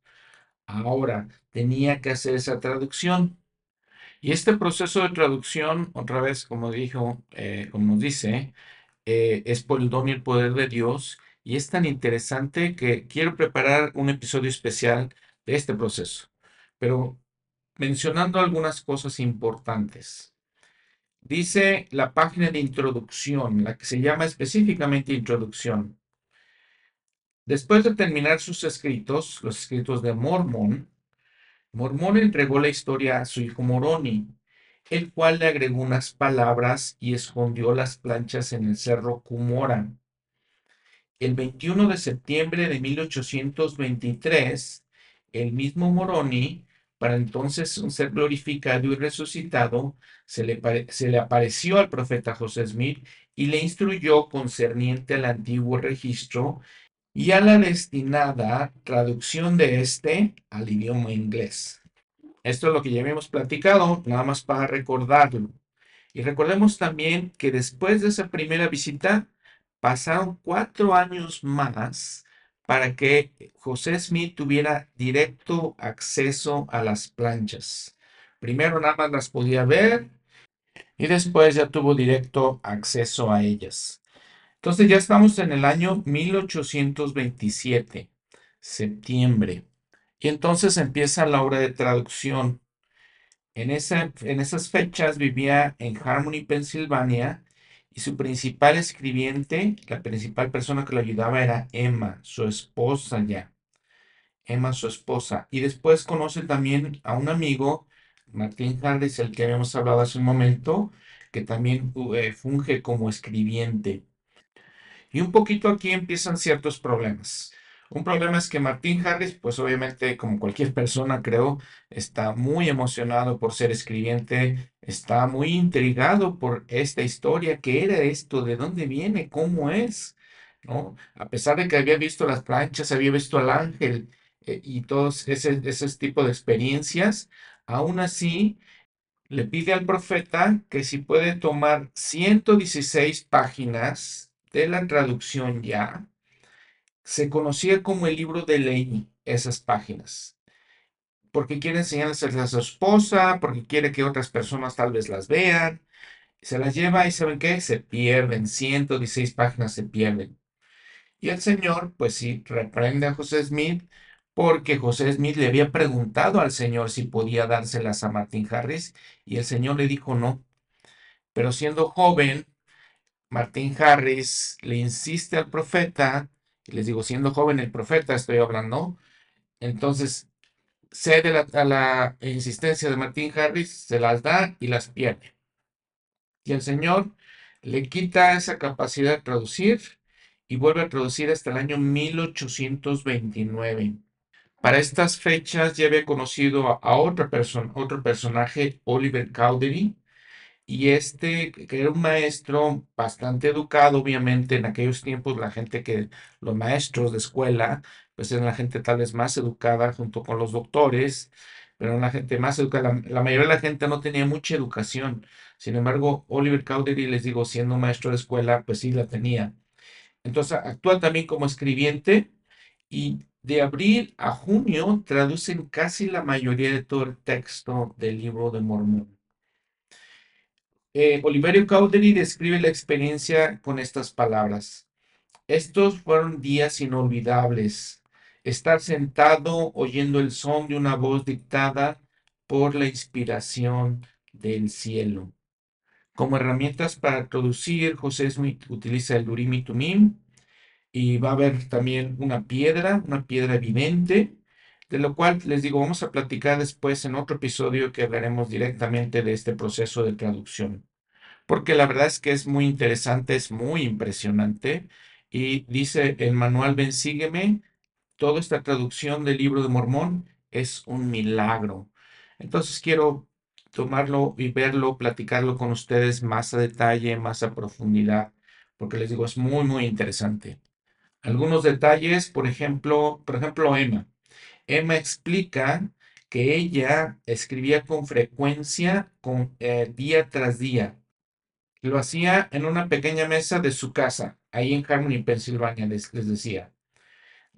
Ahora tenía que hacer esa traducción. Y este proceso de traducción, otra vez, como dijo, eh, como nos dice, eh, es por el don y el poder de Dios. Y es tan interesante que quiero preparar un episodio especial de este proceso. Pero mencionando algunas cosas importantes. Dice la página de introducción, la que se llama específicamente introducción. Después de terminar sus escritos, los escritos de Mormón, Mormón entregó la historia a su hijo Moroni, el cual le agregó unas palabras y escondió las planchas en el cerro Cumora. El 21 de septiembre de 1823, el mismo Moroni para entonces un ser glorificado y resucitado, se le, apareció al profeta José Smith y le instruyó concerniente al antiguo registro y a la destinada traducción de este al idioma inglés. Esto es lo que ya habíamos platicado, nada más para recordarlo. Y recordemos también que después de esa primera visita, pasaron cuatro años más para que José Smith tuviera directo acceso a las planchas. Primero nada más las podía ver y después ya tuvo directo acceso a ellas. Entonces ya estamos en el año 1827, septiembre. Y entonces empieza la obra de traducción. En, en esas fechas vivía en Harmony, Pensilvania, y su principal escribiente, la principal persona que lo ayudaba era Emma, su esposa ya. Emma, su esposa. Y después conoce también a un amigo, Martín Harris, el que habíamos hablado hace un momento, que también eh, funge como escribiente. Y un poquito aquí empiezan ciertos problemas. Un problema es que Martín Harris, pues obviamente como cualquier persona creo, está muy emocionado por ser escribiente, está muy intrigado por esta historia, qué era esto, de dónde viene, cómo es, ¿no? A pesar de que había visto las planchas, había visto al ángel eh, y todos ese, ese tipo de experiencias, aún así le pide al profeta que si puede tomar 116 páginas de la traducción ya, se conocía como el libro de ley, esas páginas. Porque quiere enseñárselas a su esposa, porque quiere que otras personas tal vez las vean. Se las lleva y ¿saben qué? Se pierden, 116 páginas se pierden. Y el Señor, pues sí, reprende a José Smith porque José Smith le había preguntado al Señor si podía dárselas a Martin Harris y el Señor le dijo no. Pero siendo joven, Martin Harris le insiste al profeta les digo, siendo joven el profeta, estoy hablando. Entonces, cede a la insistencia de Martín Harris, se las da y las pierde. Y el Señor le quita esa capacidad de traducir y vuelve a traducir hasta el año 1829. Para estas fechas ya había conocido a, otra persona, otro personaje, Oliver Cowdery, y este, que era un maestro bastante educado, obviamente, en aquellos tiempos la gente que, los maestros de escuela, pues eran la gente tal vez más educada junto con los doctores, pero eran la gente más educada. La, mayoría de la gente no tenía mucha educación. Sin embargo, Oliver Cowdery, les digo, siendo maestro de escuela, pues sí la tenía. Entonces, actúa también como escribiente y de abril a junio traducen casi la mayoría de todo el texto del libro de Mormón. Eh, Oliverio Cowdery describe la experiencia con estas palabras. Estos fueron días inolvidables. Estar sentado oyendo el son de una voz dictada por la inspiración del cielo. Como herramientas para traducir, José Smith utiliza el Urim y Tumim y va a haber también una piedra, una piedra evidente, de lo cual les digo, vamos a platicar después en otro episodio que hablaremos directamente de este proceso de traducción. Porque la verdad es que es muy interesante, es muy impresionante. Y dice el manual Ven, sígueme, toda esta traducción del libro de Mormón es un milagro. Entonces quiero tomarlo y verlo, platicarlo con ustedes más a detalle, más a profundidad, porque les digo, es muy, muy interesante. Algunos detalles, por ejemplo, por ejemplo, Emma. Emma explica que ella escribía con frecuencia, con, eh, día tras día. Lo hacía en una pequeña mesa de su casa, ahí en Harmony, Pensilvania, les, les decía.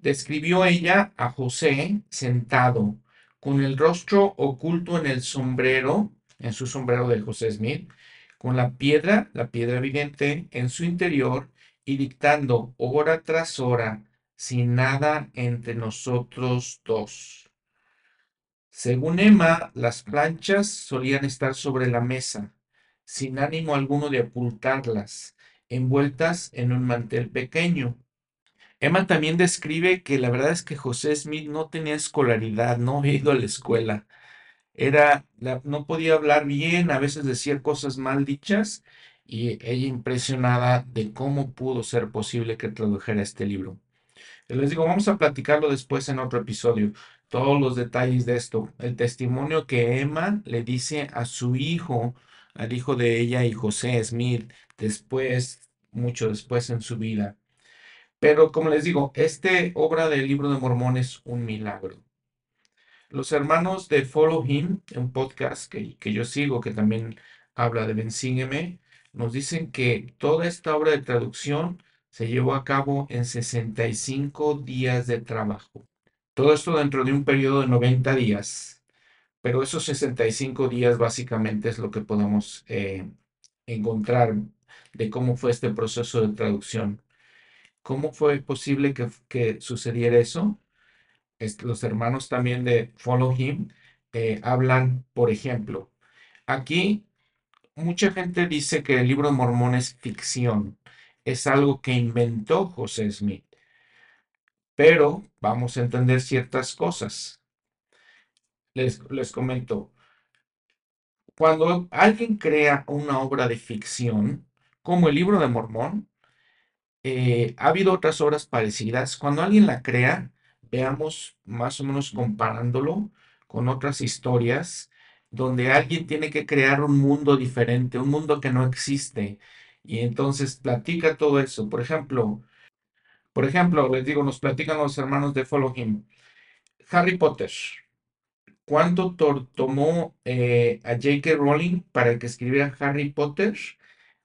Describió ella a José sentado, con el rostro oculto en el sombrero, en su sombrero de José Smith, con la piedra, la piedra evidente, en su interior y dictando hora tras hora, sin nada entre nosotros dos. Según Emma, las planchas solían estar sobre la mesa, sin ánimo alguno de ocultarlas, envueltas en un mantel pequeño. Emma también describe que la verdad es que José Smith no tenía escolaridad, no había ido a la escuela. Era, no podía hablar bien, a veces decía cosas mal dichas, y ella impresionada de cómo pudo ser posible que tradujera este libro. Les digo, vamos a platicarlo después en otro episodio, todos los detalles de esto, el testimonio que Emma le dice a su hijo, al hijo de ella y José Smith, después, mucho después en su vida. Pero como les digo, este obra del libro de Mormón es un milagro. Los hermanos de Follow Him, un podcast que, que yo sigo, que también habla de Bensígueme, nos dicen que toda esta obra de traducción se llevó a cabo en 65 días de trabajo. Todo esto dentro de un periodo de 90 días, pero esos 65 días básicamente es lo que podemos eh, encontrar de cómo fue este proceso de traducción. ¿Cómo fue posible que, sucediera eso? los hermanos también de Follow Him eh, hablan, por ejemplo, aquí mucha gente dice que el libro de Mormón es ficción, es algo que inventó José Smith. Pero vamos a entender ciertas cosas. Les, les comento, cuando alguien crea una obra de ficción, como el libro de Mormón, eh, ha habido otras obras parecidas. Cuando alguien la crea, veamos más o menos comparándolo con otras historias donde alguien tiene que crear un mundo diferente, un mundo que no existe. Y entonces platica todo eso. Por ejemplo, por ejemplo, les digo, nos platican los hermanos de Follow Him. Harry Potter. ¿Cuánto tomó eh, a J.K. Rowling para que escribiera Harry Potter?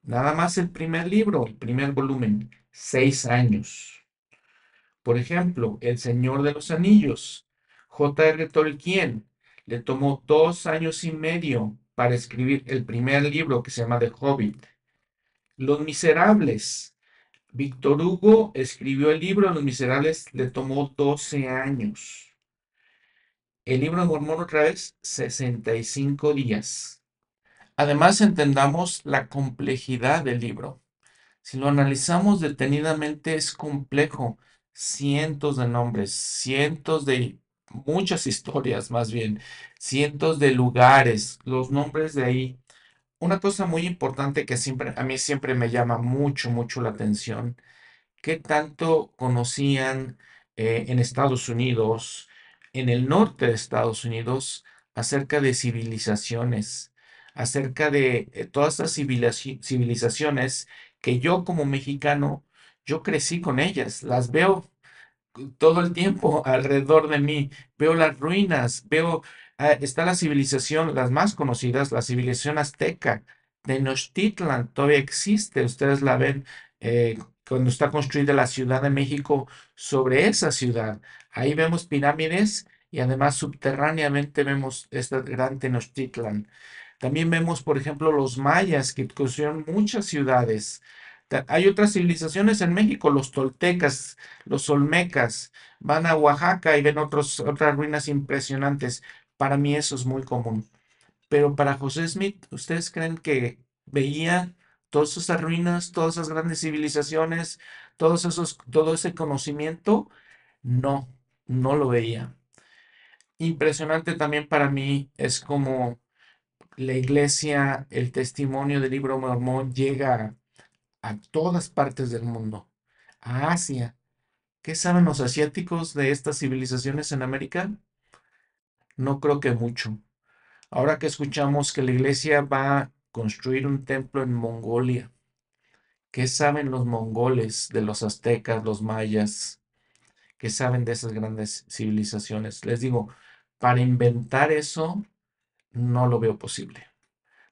Nada más el primer libro, el primer volumen, seis años. Por ejemplo, El Señor de los Anillos, J.R. Tolkien, le tomó dos años y medio para escribir el primer libro que se llama The Hobbit. Los Miserables. Víctor Hugo escribió el libro Los Miserables, le tomó 12 años. El libro de Mormón otra vez, 65 días. Además, entendamos la complejidad del libro. Si lo analizamos detenidamente, es complejo. Cientos de nombres, cientos de muchas historias más bien, cientos de lugares, los nombres de ahí. Una cosa muy importante que siempre, a mí siempre me llama mucho, mucho la atención, ¿qué tanto conocían eh, en Estados Unidos, en el norte de Estados Unidos, acerca de civilizaciones, acerca de eh, todas estas civilizaciones que yo como mexicano, yo crecí con ellas, las veo todo el tiempo [LAUGHS] alrededor de mí. Veo las ruinas, veo, ah, está la civilización, las más conocidas, la civilización azteca. Tenochtitlan todavía existe, ustedes la ven eh, cuando está construida la Ciudad de México sobre esa ciudad. Ahí vemos pirámides y además subterráneamente vemos esta gran Tenochtitlan. También vemos, por ejemplo, los mayas que construyeron muchas ciudades. Hay otras civilizaciones en México, los toltecas, los olmecas, van a Oaxaca y ven otros, otras ruinas impresionantes. Para mí eso es muy común. Pero para José Smith, ¿ustedes creen que veía todas esas ruinas, todas esas grandes civilizaciones, todos esos, todo ese conocimiento? No, no lo veía. Impresionante también para mí es como la iglesia, el testimonio del libro mormón llega a todas partes del mundo, a Asia. ¿Qué saben los asiáticos de estas civilizaciones en América? No creo que mucho. Ahora que escuchamos que la iglesia va a construir un templo en Mongolia, ¿qué saben los mongoles de los aztecas, los mayas? ¿Qué saben de esas grandes civilizaciones? Les digo, para inventar eso, no lo veo posible.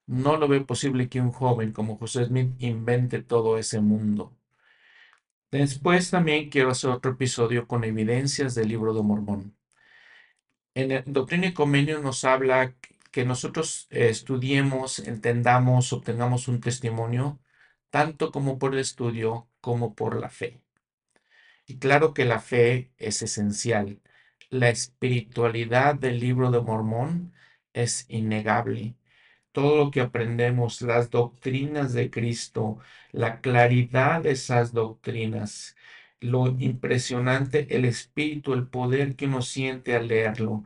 No lo veo posible que un joven como José Smith invente todo ese mundo. Después también quiero hacer otro episodio con evidencias del libro de Mormón. En el Doctrina y Convenio nos habla que nosotros eh, estudiemos, entendamos, obtengamos un testimonio, tanto como por el estudio como por la fe. Y claro que la fe es esencial. La espiritualidad del libro de Mormón es innegable. Todo lo que aprendemos, las doctrinas de Cristo, la claridad de esas doctrinas, lo impresionante, el espíritu, el poder que uno siente al leerlo.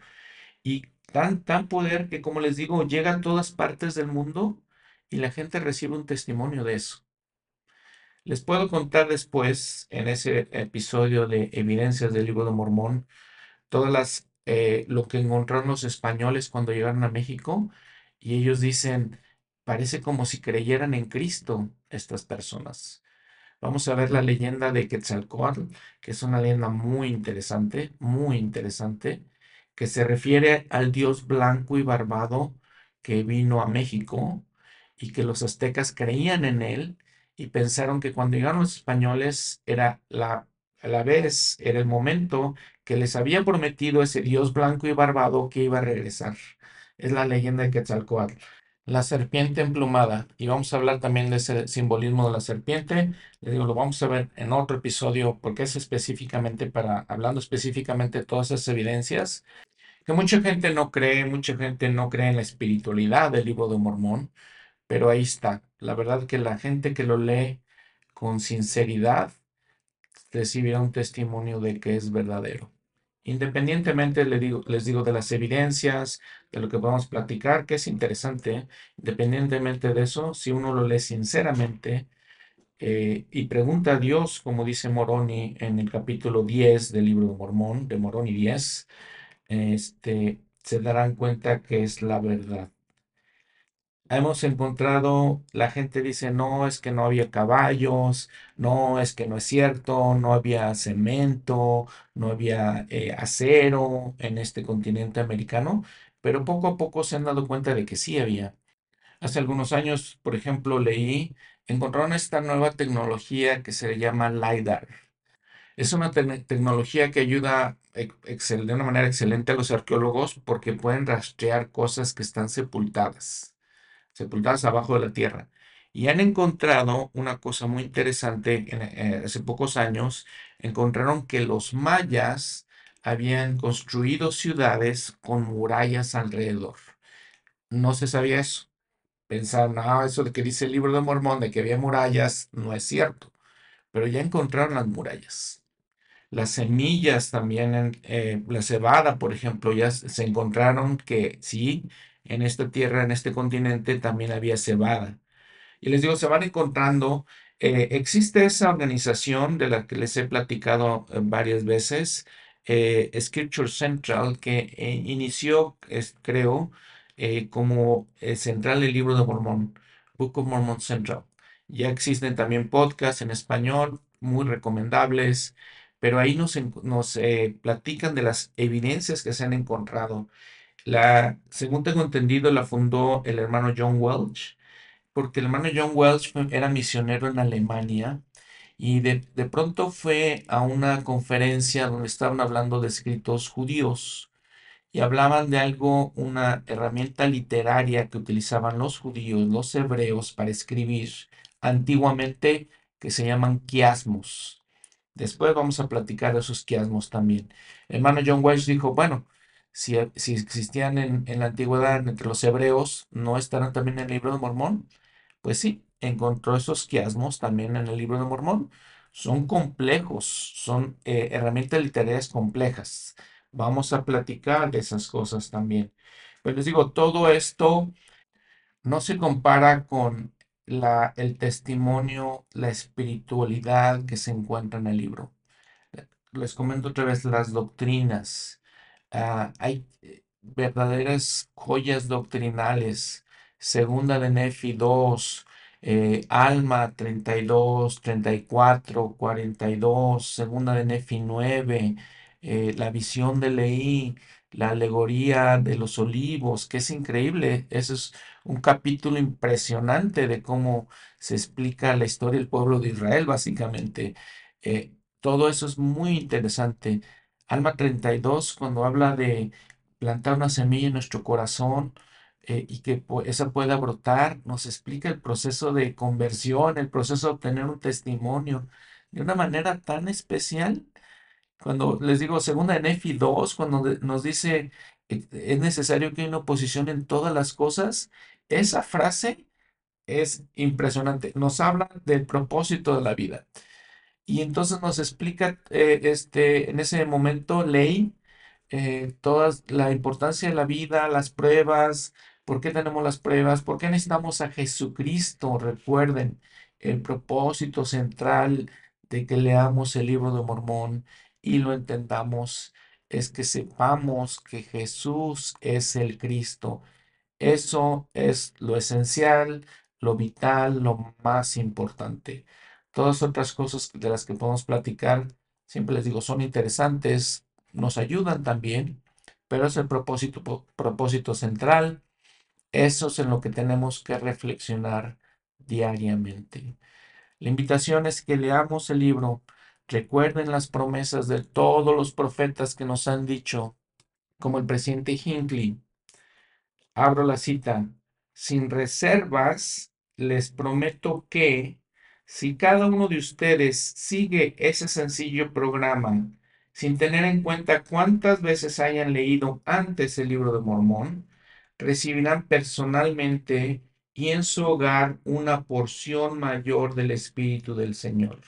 Y tan, tan poder que, como les digo, llega a todas partes del mundo y la gente recibe un testimonio de eso. Les puedo contar después, en ese episodio de Evidencias del Libro de Mormón, todas las, eh, lo que encontraron los españoles cuando llegaron a México, y ellos dicen, parece como si creyeran en Cristo estas personas. Vamos a ver la leyenda de Quetzalcóatl, que es una leyenda muy interesante, muy interesante, que se refiere al dios blanco y barbado que vino a México y que los aztecas creían en él y pensaron que cuando llegaron los españoles era la, la vez, era el momento que les había prometido ese dios blanco y barbado que iba a regresar. Es la leyenda de Quetzalcóatl. La serpiente emplumada. Y vamos a hablar también de ese simbolismo de la serpiente. Digo, lo vamos a ver en otro episodio porque es específicamente para, hablando específicamente de todas esas evidencias, que mucha gente no cree, mucha gente no cree en la espiritualidad del libro de Mormón, pero ahí está. La verdad que la gente que lo lee con sinceridad recibirá un testimonio de que es verdadero. Independientemente, les digo, les digo de las evidencias, de lo que podemos platicar, que es interesante, independientemente de eso, si uno lo lee sinceramente eh, y pregunta a Dios, como dice Moroni en el capítulo 10 del libro de Mormón, de Moroni 10, este, se darán cuenta que es la verdad. Hemos encontrado, la gente dice, no, es que no había caballos, no, es que no es cierto, no había cemento, no había eh, acero en este continente americano, pero poco a poco se han dado cuenta de que sí había. Hace algunos años, por ejemplo, leí, encontraron esta nueva tecnología que se llama LiDAR. Es una tecnología que ayuda de una manera excelente a los arqueólogos porque pueden rastrear cosas que están sepultadas sepultadas abajo de la tierra. Y han encontrado una cosa muy interesante, eh, hace pocos años, encontraron que los mayas habían construido ciudades con murallas alrededor. No se sabía eso. Pensaban, ah, eso de que dice el libro de Mormón, de que había murallas, no es cierto. Pero ya encontraron las murallas. Las semillas también, eh, la cebada, por ejemplo, ya se encontraron que sí, en esta tierra, en este continente, también había cebada. Y les digo, se van encontrando, eh, existe esa organización de la que les he platicado eh, varias veces, eh, Scripture Central, que inició, creo, como central del libro de Mormón, Book of Mormon Central. Ya existen también podcasts en español muy recomendables, pero ahí nos platican de las evidencias que se han encontrado la, según tengo entendido, la fundó el hermano John Welch, porque el hermano John Welch era misionero en Alemania y de, de pronto fue a una conferencia donde estaban hablando de escritos judíos y hablaban de algo, una herramienta literaria que utilizaban los judíos, los hebreos para escribir antiguamente que se llaman quiasmos. Después vamos a platicar de esos quiasmos también. El hermano John Welch dijo, bueno, si, existían en, la antigüedad entre los hebreos, ¿no estarán también en el libro de Mormón? Pues sí, encontró esos quiasmos también en el libro de Mormón. Son complejos, son eh, herramientas literarias complejas. Vamos a platicar de esas cosas también. Pero les digo, todo esto no se compara con la, el testimonio, la espiritualidad que se encuentra en el libro. Les comento otra vez las doctrinas, Ah, hay, verdaderas joyas doctrinales. Segunda de Nefi 2, eh, Alma 32, 34, 42, Segunda de Nefi 9, eh, la visión de Leí, la alegoría de los olivos, que es increíble. Eso es un capítulo impresionante de cómo se explica la historia del pueblo de Israel, básicamente. Eh, todo eso es muy interesante. Alma 32, cuando habla de plantar una semilla en nuestro corazón eh, y que esa pueda brotar, nos explica el proceso de conversión, el proceso de obtener un testimonio de una manera tan especial. Cuando les digo segunda en Nefi 2, cuando nos dice eh, es necesario que haya una oposición en todas las cosas, esa frase es impresionante. Nos habla del propósito de la vida. Y entonces nos explica eh, este, en ese momento ley, eh, toda la importancia de la vida, las pruebas, por qué tenemos las pruebas, por qué necesitamos a Jesucristo. Recuerden, el propósito central de que leamos el libro de Mormón y lo entendamos es que sepamos que Jesús es el Cristo. Eso es lo esencial, lo vital, lo más importante. Todas otras cosas de las que podemos platicar, siempre les digo, son interesantes, nos ayudan también, pero es el propósito, propósito central. Eso es en lo que tenemos que reflexionar diariamente. La invitación es que leamos el libro, recuerden las promesas de todos los profetas que nos han dicho, como el presidente Hinckley. Abro la cita. Sin reservas, les prometo que si cada uno de ustedes sigue ese sencillo programa sin tener en cuenta cuántas veces hayan leído antes el libro de Mormón, recibirán personalmente y en su hogar una porción mayor del Espíritu del Señor.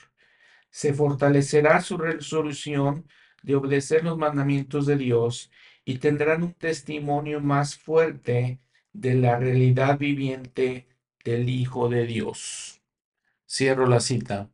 Se fortalecerá su resolución de obedecer los mandamientos de Dios y tendrán un testimonio más fuerte de la realidad viviente del Hijo de Dios. Cierro la cita.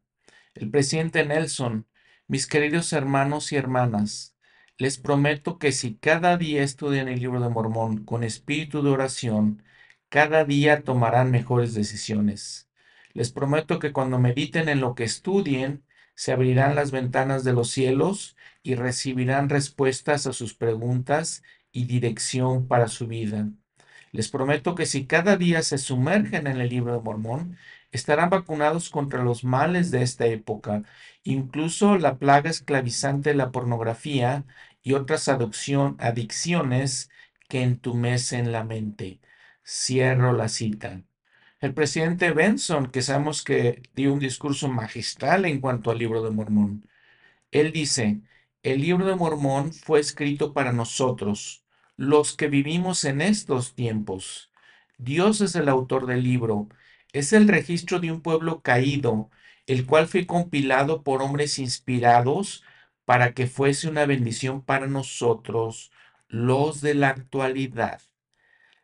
El presidente Nelson mis queridos hermanos y hermanas, les prometo que si cada día estudian el libro de Mormón con espíritu de oración, cada día tomarán mejores decisiones. Les prometo que cuando mediten en lo que estudien, se abrirán las ventanas de los cielos y recibirán respuestas a sus preguntas y dirección para su vida. Les prometo que si cada día se sumergen en el libro de Mormón, estarán vacunados contra los males de esta época, incluso la plaga esclavizante de la pornografía y otras adicciones que entumecen la mente. Cierro la cita. El presidente Benson, que sabemos que dio un discurso magistral en cuanto al libro de Mormón, él dice, el libro de Mormón fue escrito para nosotros, los que vivimos en estos tiempos. Dios es el autor del libro es el registro de un pueblo caído, el cual fue compilado por hombres inspirados para que fuese una bendición para nosotros, los de la actualidad.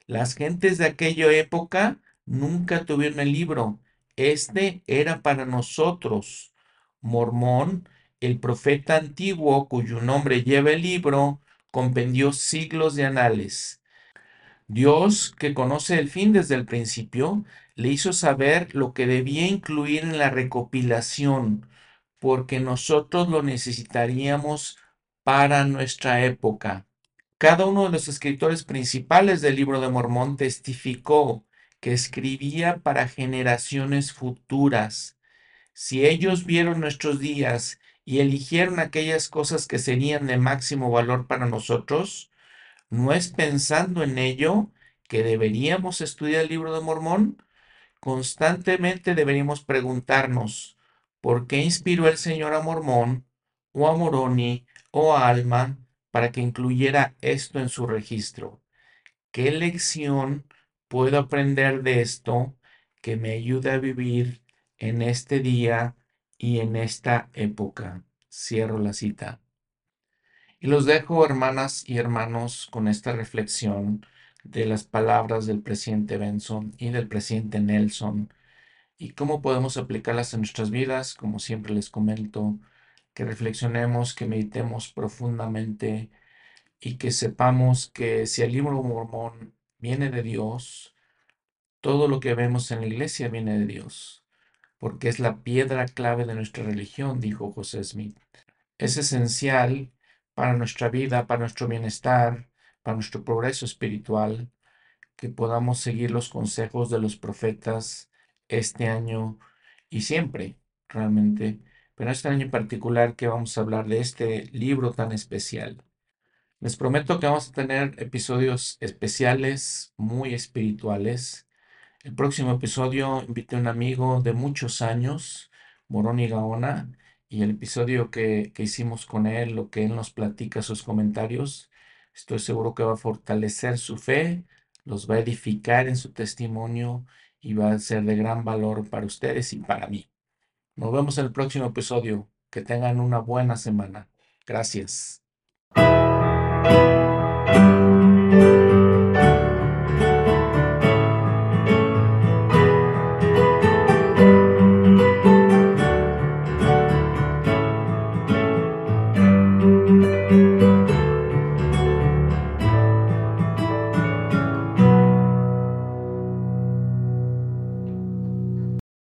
Las gentes de aquella época nunca tuvieron el libro. Este era para nosotros. Mormón, el profeta antiguo cuyo nombre lleva el libro, compendió siglos de anales. Dios, que conoce el fin desde el principio, le hizo saber lo que debía incluir en la recopilación, porque nosotros lo necesitaríamos para nuestra época. Cada uno de los escritores principales del libro de Mormón testificó que escribía para generaciones futuras. Si ellos vieron nuestros días y eligieron aquellas cosas que serían de máximo valor para nosotros, no es pensando en ello que deberíamos estudiar el libro de Mormón. Constantemente deberíamos preguntarnos, ¿por qué inspiró el Señor a Mormón o a Moroni o a Alma para que incluyera esto en su registro? ¿Qué lección puedo aprender de esto que me ayude a vivir en este día y en esta época? Cierro la cita. Y los dejo, hermanas y hermanos, con esta reflexión de las palabras del presidente Benson y del presidente Nelson y cómo podemos aplicarlas en nuestras vidas. Como siempre les comento, que reflexionemos, que meditemos profundamente y que sepamos que si el libro mormón viene de Dios, todo lo que vemos en la iglesia viene de Dios, porque es la piedra clave de nuestra religión, dijo José Smith. Es esencial para nuestra vida, para nuestro bienestar, para nuestro progreso espiritual, que podamos seguir los consejos de los profetas este año y siempre, realmente, pero este año en particular que vamos a hablar de este libro tan especial. Les prometo que vamos a tener episodios especiales, muy espirituales. El próximo episodio invité a un amigo de muchos años, Moroni Gaona, y el episodio que, que hicimos con él, lo que él nos platica, sus comentarios, estoy seguro que va a fortalecer su fe, los va a edificar en su testimonio y va a ser de gran valor para ustedes y para mí. Nos vemos en el próximo episodio. Que tengan una buena semana. Gracias.